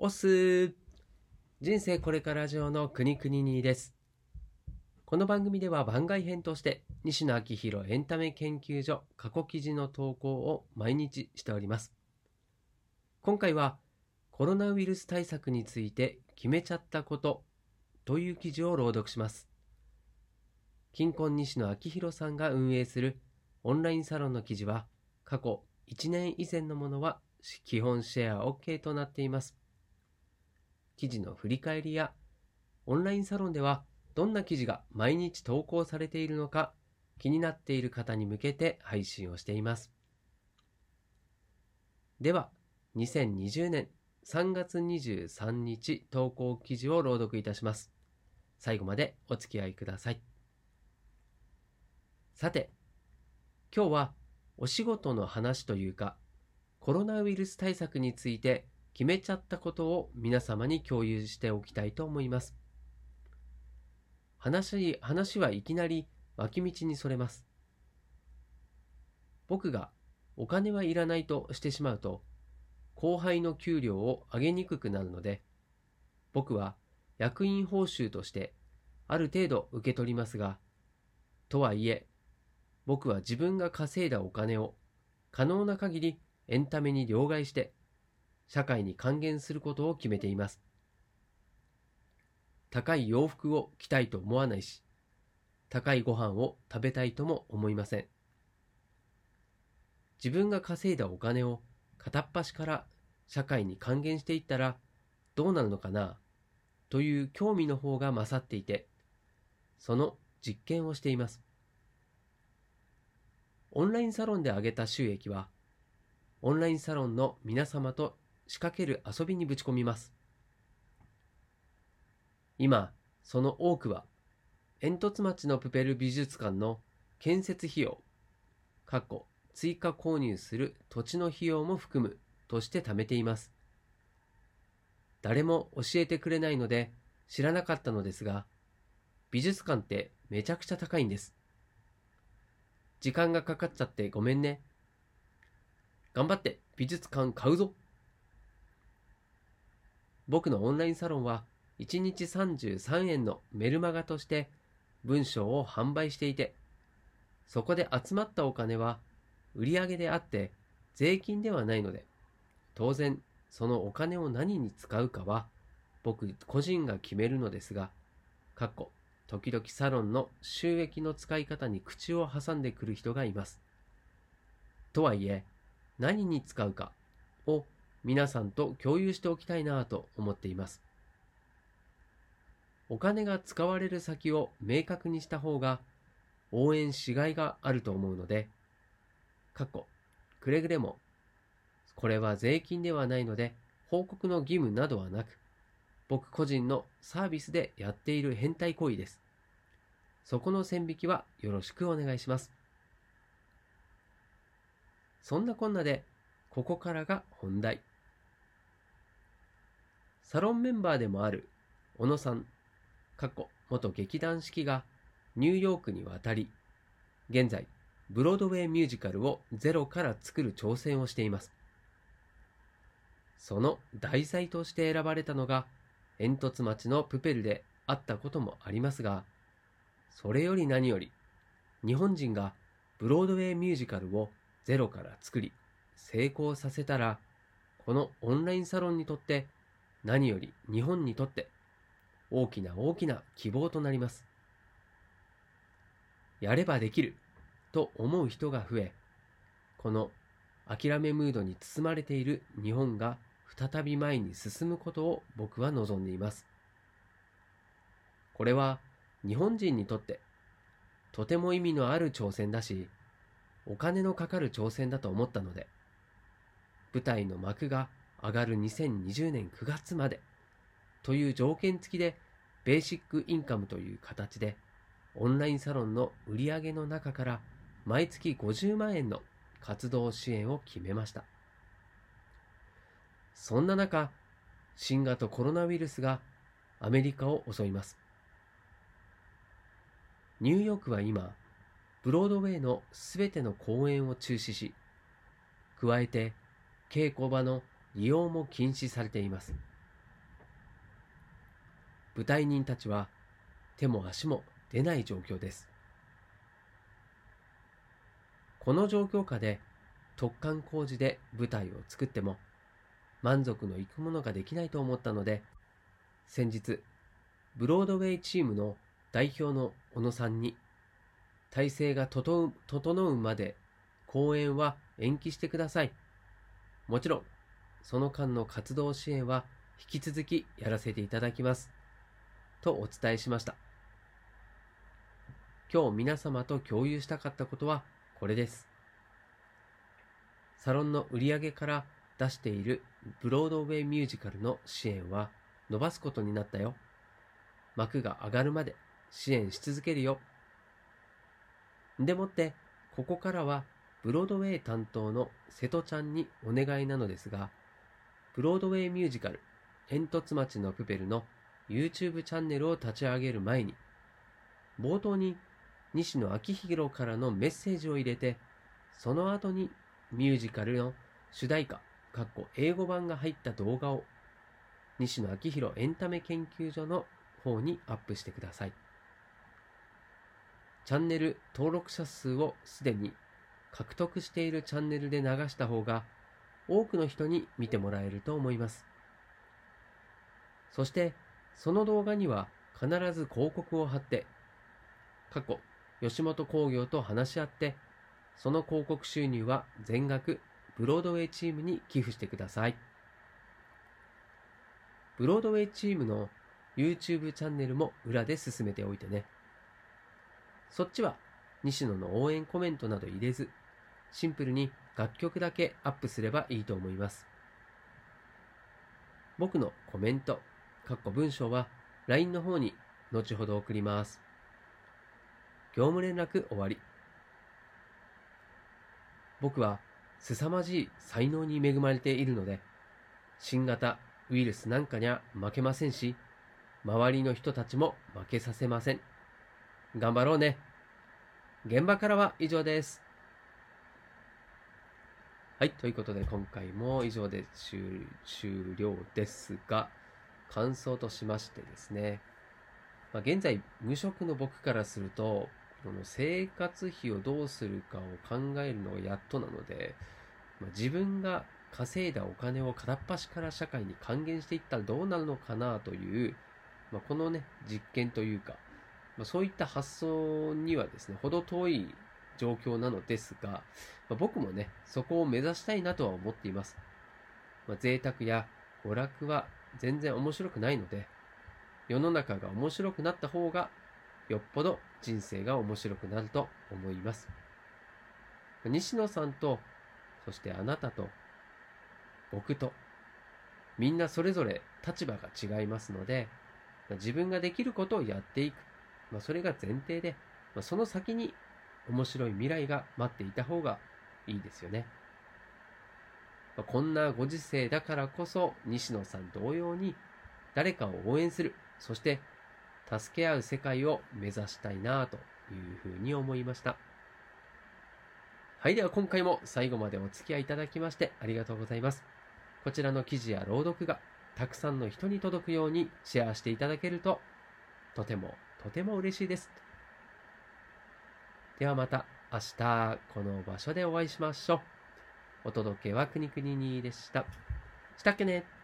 おす人生これから上の国国にです。この番組では番外編として西野昭弘エンタメ研究所過去記事の投稿を毎日しております。今回はコロナウイルス対策について決めちゃったことという記事を朗読します。金婚西野昭弘さんが運営するオンラインサロンの記事は過去1年以前のものは基本シェア OK となっています。記事の振り返りやオンラインサロンではどんな記事が毎日投稿されているのか気になっている方に向けて配信をしています。では、2020年3月23日投稿記事を朗読いたします。最後までお付き合いください。さて、今日はお仕事の話というか、コロナウイルス対策について決めちゃったことを皆様に共有しておきたいと思います。話、話はいきなり脇道にそれます。僕がお金はいらないとしてしまうと、後輩の給料を上げにくくなるので、僕は役員報酬としてある程度受け取りますが、とはいえ、僕は自分が稼いだお金を可能な限りエンタメに両替して社会に還元することを決めています。高い洋服を着たいと思わないし、高いご飯を食べたいとも思いません。自分が稼いだお金を片っ端から社会に還元していったらどうなるのかなという興味の方が勝っていて、その実験をしています。オンラインサロンで上げた収益は、オンラインサロンの皆様と仕掛ける遊びにぶち込みます。今、その多くは、煙突町のプペル美術館の建設費用、過去追加購入する土地の費用も含むとして貯めています。誰も教えてくれないので知らなかったのですが、美術館ってめちゃくちゃ高いんです。時間がかかっちゃってごめんね。頑張って美術館買うぞ僕のオンラインサロンは1日33円のメルマガとして文章を販売していて、そこで集まったお金は売上であって税金ではないので、当然そのお金を何に使うかは僕個人が決めるのですが、かっこ時々サロンの収益の使い方に口を挟んでくる人がいます。とはいえ、何に使うか皆さんと共有しておきたいなと思っています。お金が使われる先を明確にした方が応援しがいがあると思うので、かっこくれぐれも、これは税金ではないので報告の義務などはなく、僕個人のサービスでやっている変態行為です。そこの線引きはよろしくお願いします。そんなこんなで、ここからが本題。サロンメンバーでもある小野さん、過去元劇団四季がニューヨークに渡り、現在、ブロードウェイミュージカルをゼロから作る挑戦をしています。その題材として選ばれたのが、煙突町のプペルであったこともありますが、それより何より、日本人がブロードウェイミュージカルをゼロから作り、成功させたら、このオンラインサロンにとって、何より日本にとって、大きな大きな希望となります。やればできると思う人が増え、この諦めムードに包まれている日本が再び前に進むことを僕は望んでいます。これは日本人にとってとても意味のある挑戦だし、お金のかかる挑戦だと思ったので、舞台の幕が上がる2020年9月までという条件付きでベーシックインカムという形でオンラインサロンの売り上げの中から毎月50万円の活動支援を決めました。そんな中、新型コロナウイルスがアメリカを襲います。ニューヨークは今、ブロードウェイのすべての公演を中止し、加えて稽古場の利用も禁止されています。舞台人たちは手も足も出ない状況です。この状況下で突貫工事で舞台を作っても満足のいくものができないと思ったので先日ブロードウェイチームの代表の小野さんに体制が整うまで公演は延期してください。もちろんその間の活動支援は引き続きやらせていただきます。とお伝えしました。今日皆様と共有したかったことはこれです。サロンの売り上げから出しているブロードウェイミュージカルの支援は伸ばすことになったよ。幕が上がるまで支援し続けるよ。でもって、ここからはブロードウェイ担当の瀬戸ちゃんにお願いなのですが、ブロードウェイミュージカル、煙突町のプペルの YouTube チャンネルを立ち上げる前に、冒頭に西野昭弘からのメッセージを入れて、その後にミュージカルの主題歌、かっこ英語版が入った動画を西野昭弘エンタメ研究所の方にアップしてください。チャンネル登録者数をすでに獲得しているチャンネルで流した方が多くの人に見てもらえると思います。そしてその動画には必ず広告を貼って過去吉本興業と話し合って、その広告収入は全額ブロードウェイチームに寄付してください。ブロードウェイチームの YouTube チャンネルも裏で進めておいてね。そっちは西野の応援コメントなど入れず、シンプルに楽曲だけアップすればいいと思います。僕のコメント、かっこ文章は LINE の方に後ほど送ります。業務連絡終わり。僕は凄まじい才能に恵まれているので、新型ウイルスなんかには負けませんし、周りの人たちも負けさせません。頑張ろうね。現場からは以上です。はい、ということで今回も以上で終了ですが、感想としましてですね、まあ、現在無職の僕からすると、この生活費をどうするかを考えるのがやっとなので、まあ、自分が稼いだお金を片っ端から社会に還元していったらどうなるのかなという、まあ、このね、実験というか、まあ、そういった発想にはですね、ほど遠い状況なのですが、まあ、僕もね、そこを目指したいなとは思っています。まあ、贅沢や娯楽は全然面白くないので、世の中が面白くなった方がよっぽど人生が面白くなると思います。西野さんと、そしてあなたと、僕と、みんなそれぞれ立場が違いますので、自分ができることをやっていく。まあ、それが前提で、まあ、その先に面白い未来が待っていた方がいいですよね。ま、こんなご時世だからこそ、西野さん同様に誰かを応援する。そして助け合う世界を目指したいなというふうに思いました。はい、では今回も最後までお付き合いいただきましてありがとうございます。こちらの記事や朗読がたくさんの人に届くようにシェアしていただけるととてもとても嬉しいです。ではまた明日この場所でお会いしましょう。お届けはくにくににでした。したっけね